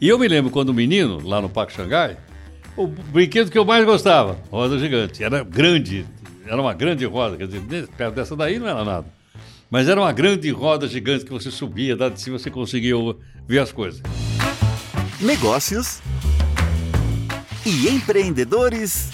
E eu me lembro quando menino, lá no Parque Xangai, o brinquedo que eu mais gostava, roda gigante. Era grande, era uma grande roda, quer dizer, perto dessa daí não era nada. Mas era uma grande roda gigante que você subia, lá de cima você conseguia ver as coisas. Negócios e empreendedores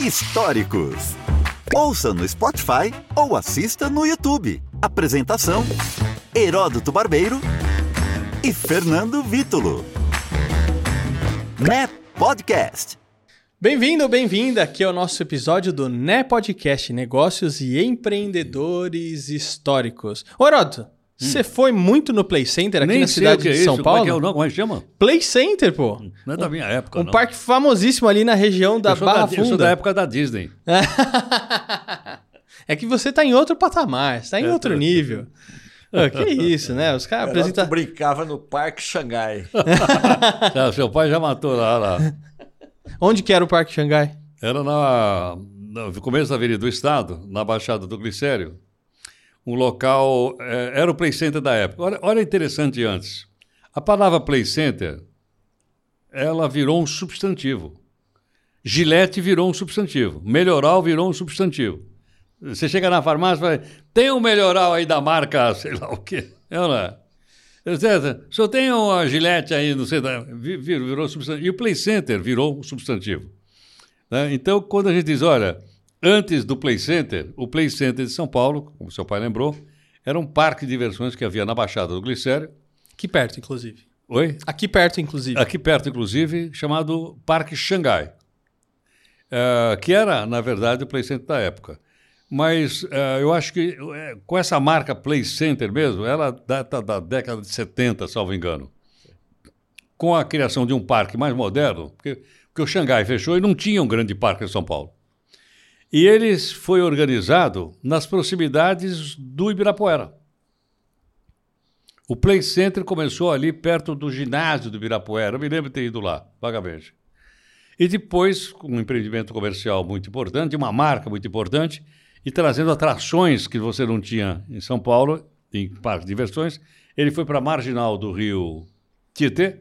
históricos. Ouça no Spotify ou assista no YouTube. Apresentação: Heródoto Barbeiro e Fernando Vítulo. Né Podcast. Bem-vindo, bem-vinda. Aqui é o nosso episódio do Né Podcast Negócios e Empreendedores Históricos. Ô, Heródoto, você foi muito no Play Center aqui Nem na sei cidade o que é de isso, São como Paulo? é que é o nome? Como é que chama? Play Center, pô. Não é da minha época, Um não. parque famosíssimo ali na região da eu Barra da, eu sou Funda. da época da Disney. é que você tá em outro patamar, você tá em É, outro tô- nível. Ô, que isso, né? Os caras apresentam. brincava no Parque Xangai. Ah, seu pai já matou lá, lá. Onde que era o Parque Xangai? Era na, no começo da Avenida do Estado, na Baixada do Glicério. Um local. eh, era o Play Center da época. Olha, olha interessante antes. A palavra Play Center ela virou um substantivo. Gillette virou um substantivo. Melhoral virou um substantivo. Você chega na farmácia e fala: tem um melhoral aí da marca, sei lá o quê. É é? César, o senhor tem uma Gillette aí, não sei, virou, virou substantivo. E o Play Center virou um substantivo. né? Então, quando a gente diz, olha, antes do Play Center, o Play Center de São Paulo, como seu pai lembrou, era um parque de diversões que havia na Baixada do Glicério. Aqui perto, inclusive. Oi? Aqui perto, inclusive. Aqui perto, inclusive, chamado Parque Xangai, eh, que era, na verdade, o Play Center da época. Mas eh, eu acho que eh, com essa marca Play Center mesmo, ela data da década de 70, salvo engano. Com a criação de um parque mais moderno, porque, porque o Xangai fechou e não tinha um grande parque em São Paulo. E ele foi organizado nas proximidades do Ibirapuera. O Play Center começou ali perto do ginásio do Ibirapuera. Eu me lembro de ter ido lá, vagamente. E depois, um empreendimento comercial muito importante, uma marca muito importante, e trazendo atrações que você não tinha em São Paulo, em parques de diversões, ele foi para a marginal do rio Tietê,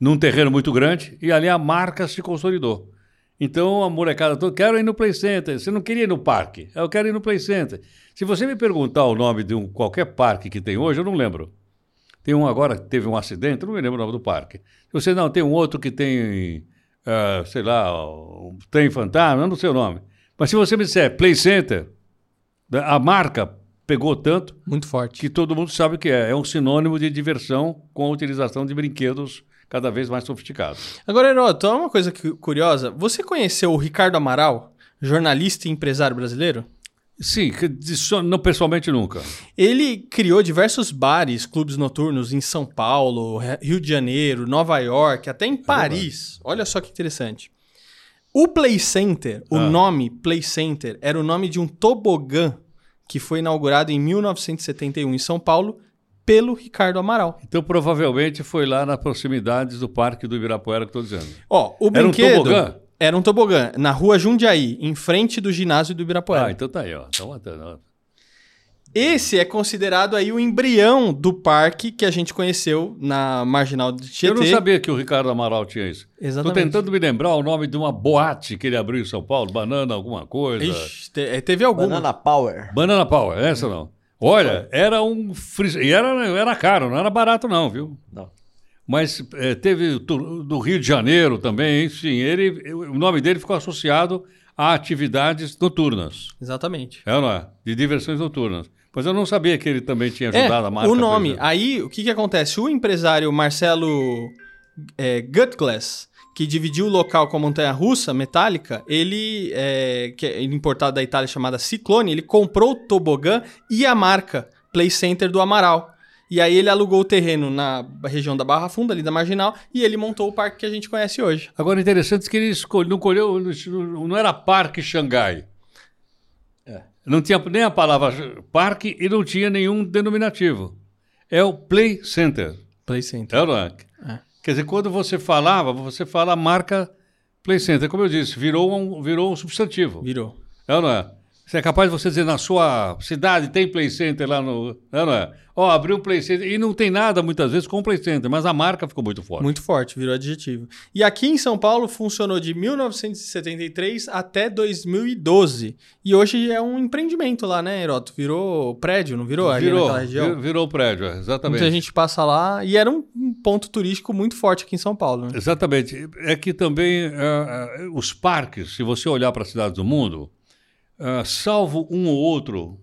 num terreno muito grande, e ali a marca se consolidou. Então a molecada toda, quero ir no Play Center. Você não queria ir no parque? Eu quero ir no Play Center. Se você me perguntar o nome de um, qualquer parque que tem hoje, eu não lembro. Tem um agora que teve um acidente, não me lembro o nome do parque. Você não, tem um outro que tem, ah, sei lá, um trem fantasma, não sei o nome. Mas se você me disser Play Center, né, a marca pegou tanto Muito forte. que todo mundo sabe o que é. É um sinônimo de diversão com a utilização de brinquedos cada vez mais sofisticados. Agora, Heródoto, uma coisa cu- curiosa. Você conheceu o Ricardo Amaral, jornalista e empresário brasileiro? Sim, não pessoalmente nunca. Ele criou diversos bares, clubes noturnos em São Paulo, Rio de Janeiro, Nova York, até em Paris. Olha só que interessante. O Play Center, o Ah. nome Play Center, era o nome de um tobogã que foi inaugurado em 1971 em São Paulo pelo Ricardo Amaral. Então, provavelmente foi lá nas proximidades do Parque do Ibirapuera que estou dizendo. Ó, o Era um brinquedo tobogã? era um tobogã na rua Jundiaí, em frente do ginásio do Ibirapuera. Ah, então tá aí, ó. Então, até- Esse é considerado aí o embrião do parque que a gente conheceu na Marginal de Tietê. Eu não sabia que o Ricardo Amaral tinha isso. Estou Exatamente. tentando me lembrar o nome de uma boate que ele abriu em São Paulo, Banana alguma coisa. Ixi, te- eh, teve alguma. Banana Power. Banana Power, essa não. Olha, era um... fris- E era, era caro, não era barato não, viu? Não. Mas eh, teve do, do Rio de Janeiro também, enfim, ele, o nome dele ficou associado a atividades noturnas. Exatamente. É ou não é? De diversões noturnas. Mas eu não sabia que ele também tinha É, ajudado a marca. o nome. exemplo. Aí, o que que acontece? O empresário Marcelo é, Gutglass, que dividiu o local com a montanha-russa metálica, ele, é, que é importado da Itália chamada Ciclone, ele comprou o tobogã e a marca Play Center do Amaral. E aí ele alugou o terreno na região da Barra Funda, ali da Marginal, e ele montou o parque que a gente conhece hoje. Agora, interessante que ele escolheu, não colheu, não era Parque Xangai. Não tinha nem a palavra parque e não tinha nenhum denominativo. É o Play Center. Play Center. É é? É. Quer dizer, quando você falava, você fala a marca Play Center. Como eu disse, virou um, virou um substantivo. Virou. É ou não é? Você é capaz de você dizer na sua cidade tem Play Center lá no. Não, não é? Ó, abriu um Play Center. E não tem nada muitas vezes com Play Center, mas a marca ficou muito forte. Muito forte, virou adjetivo. E aqui em São Paulo funcionou de 1973 até 2012. E hoje é um empreendimento lá, né, Heroto? Virou prédio, não virou? Ali virou, naquela região? vir- virou prédio, é, exatamente. Muita gente passa lá e era um ponto turístico muito forte aqui em São Paulo. Né? Exatamente. É que também ah, os parques, se você olhar para as cidades do mundo, ah, salvo um ou outro,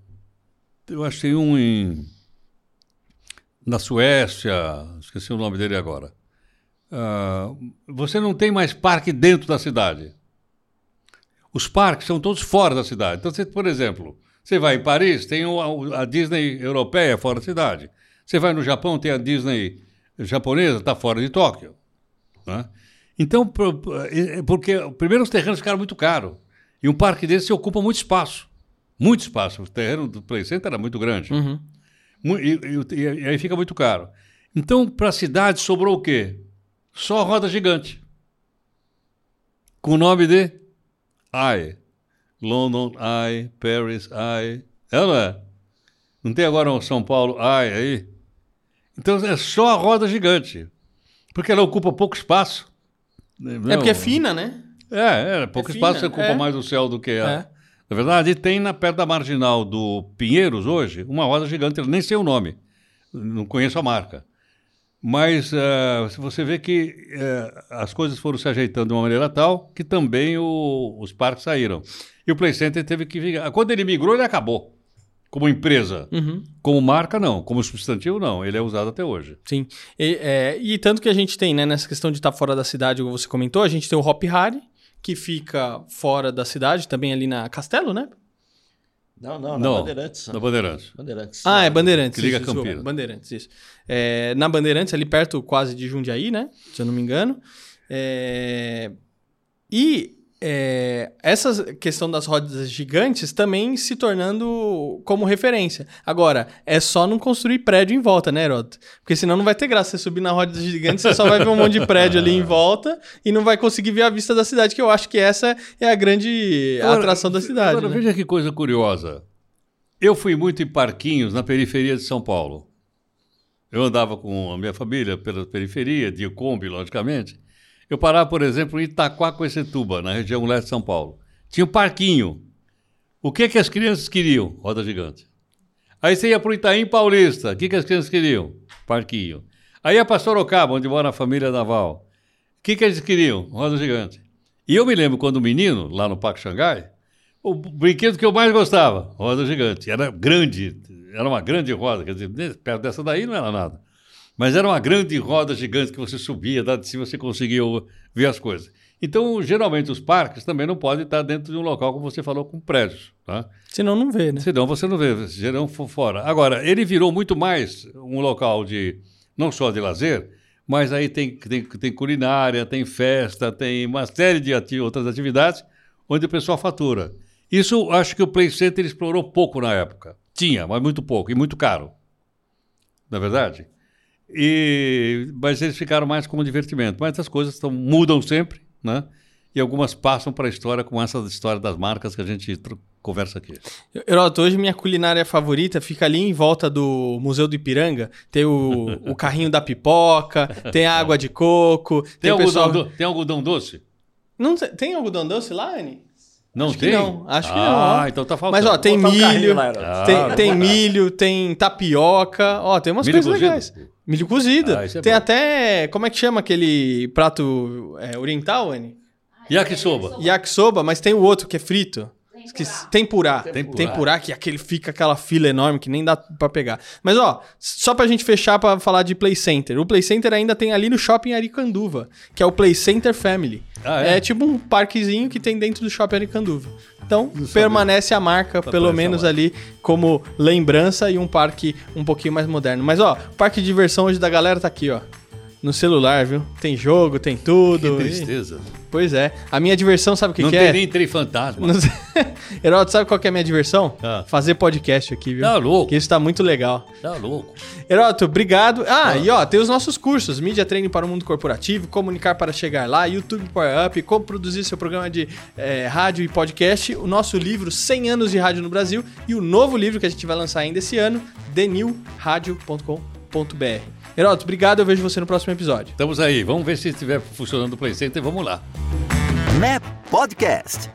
eu achei um em, na Suécia, esqueci o nome dele agora. Ah, você não tem mais parque dentro da cidade. Os parques são todos fora da cidade. Então, você, por exemplo, você vai em Paris, tem a Disney europeia fora da cidade. Você vai no Japão, tem a Disney japonesa, está fora de Tóquio. né? Então, é- é porque primeiro os terrenos ficaram muito caros. E um parque desse ocupa muito espaço. Muito espaço. O terreno do Play Center era muito grande. Uhum. E, e- e- aí fica muito caro. Então, para a cidade sobrou o quê? Só a roda gigante. Com o nome de Eye. London Eye, Paris Eye. É ou não é? Não tem agora um São Paulo Eye aí? Então é só a roda gigante. Porque ela ocupa pouco espaço. É porque é fina, né? É, é pouco É espaço, fina, ocupa é. mais o céu do que a. É. Na verdade, tem na, perto da marginal do Pinheiros hoje uma roda gigante, eu nem sei o nome, não conheço a marca. Mas se você vê que eh, as coisas foram se ajeitando de uma maneira tal que também o- os parques saíram. E o Play Center teve que vir. Quando ele migrou, ele acabou. Como empresa. Uhum. Como marca, não. Como substantivo, não. Ele é usado até hoje. Sim. E, é, e tanto que a gente tem, né, nessa questão de estar fora da cidade, como você comentou, a gente tem o Hop Harry, que fica fora da cidade, também ali na Castelo, né? Não, não, na Não, Bandeirantes. Na Bandeirantes. Bandeirantes. Ah, é Bandeirantes. Que liga isso, desculpa, Campinas. Bandeirantes, isso. É, na Bandeirantes, ali perto quase de Jundiaí, né? Se eu não me engano. É, e é, essa questão das rodas gigantes também se tornando como referência. Agora, é só não construir prédio em volta, né, Heroto? Porque senão não vai ter graça você subir na roda gigante, você só vai ver um monte de prédio ali em volta e não vai conseguir ver a vista da cidade, que eu acho que essa é a grande Agora, atração da cidade. Agora, né? veja que coisa curiosa. Eu fui muito em parquinhos na periferia de São Paulo. Eu andava com a minha família pela periferia, de Kombi, logicamente. Eu parava, por exemplo, em Itaquaquecetuba, na região leste de São Paulo. Tinha um parquinho. O que, que as crianças queriam? Roda gigante. Aí você ia para o Itaim Paulista. O que, que as crianças queriam? Parquinho. Aí ia para Sorocaba, onde mora a família Naval. O que, que eles queriam? Roda gigante. E eu me lembro quando menino, lá no Parque Xangai, o brinquedo que eu mais gostava, roda gigante. Era grande, era uma grande roda, quer dizer, perto dessa daí não era nada. Mas era uma grande roda gigante que você subia, lá de cima você conseguia ver as coisas. Então, geralmente, os parques também não podem estar dentro de um local, como você falou, com prédios. Tá? Senão não vê, né? Senão você não vê, gerão fo- fora. Agora, ele virou muito mais um local de, não só de lazer, mas aí tem, tem, tem culinária, tem festa, tem uma série de ati- outras atividades onde o pessoal fatura. Isso acho que o Play Center explorou pouco na época. Tinha, mas muito pouco e muito caro. Na é verdade? E, mas eles ficaram mais como divertimento. Mas as coisas tão, mudam sempre, né? E algumas passam para a história, como essa história das marcas que a gente conversa aqui. Heroto, hoje minha culinária favorita fica ali em volta do Museu do Ipiranga. Tem o, o carrinho da pipoca, tem a água de coco, tem, Tem, algodão, pessoal... do- tem algodão doce? Não tem, algodão doce lá? Não Acho que tem? não, acho que ah, não, ó. então tá faltando. Mas ó, tem Botar um milho, lá. Ah, tem, tem milho, tem tapioca, ó, tem umas Milho coisas cozido? legais. Milho cozido. Ah, é tem bom. até, como é que chama aquele prato é, oriental, Anny? Yakisoba. Yakisoba, mas tem o outro que é frito. Esqueci. Tempurá. Tempurá. Tempurá, que aquele fica aquela fila enorme que nem dá pra pegar. Mas ó, só pra gente fechar pra falar de Play Center. O Play Center ainda tem ali no shopping Aricanduva, que é o Play Center Family. Ah, é? tipo um parquezinho que tem dentro do shopping Aricanduva. Então, permanece a marca, Tá pelo menos lá. ali, como lembrança e um parque um pouquinho mais moderno. Mas ó, o parque de diversão hoje da galera tá aqui, ó. No celular, viu? Tem jogo, tem tudo. Que e- tristeza. Pois é. A minha diversão, sabe o que, não que tem é? nem trem fantasma. Não. Heródoto, sabe qual que é a minha diversão? Ah. Fazer podcast aqui, viu? Tá louco. Que isso tá muito legal. Tá louco. Heródoto, obrigado. Ah, e ó, tem os nossos cursos: Mídia Training para o Mundo Corporativo, Comunicar para Chegar Lá, YouTube Power Up, Como Produzir Seu Programa de eh, Rádio e Podcast, o nosso livro 100 anos de rádio no Brasil e o novo livro que a gente vai lançar ainda esse ano, thenewradio.com.br. Heródoto, obrigado. Eu vejo você no próximo episódio. Estamos aí. Vamos ver se estiver funcionando o Play Center. Vamos lá. NEP Podcast.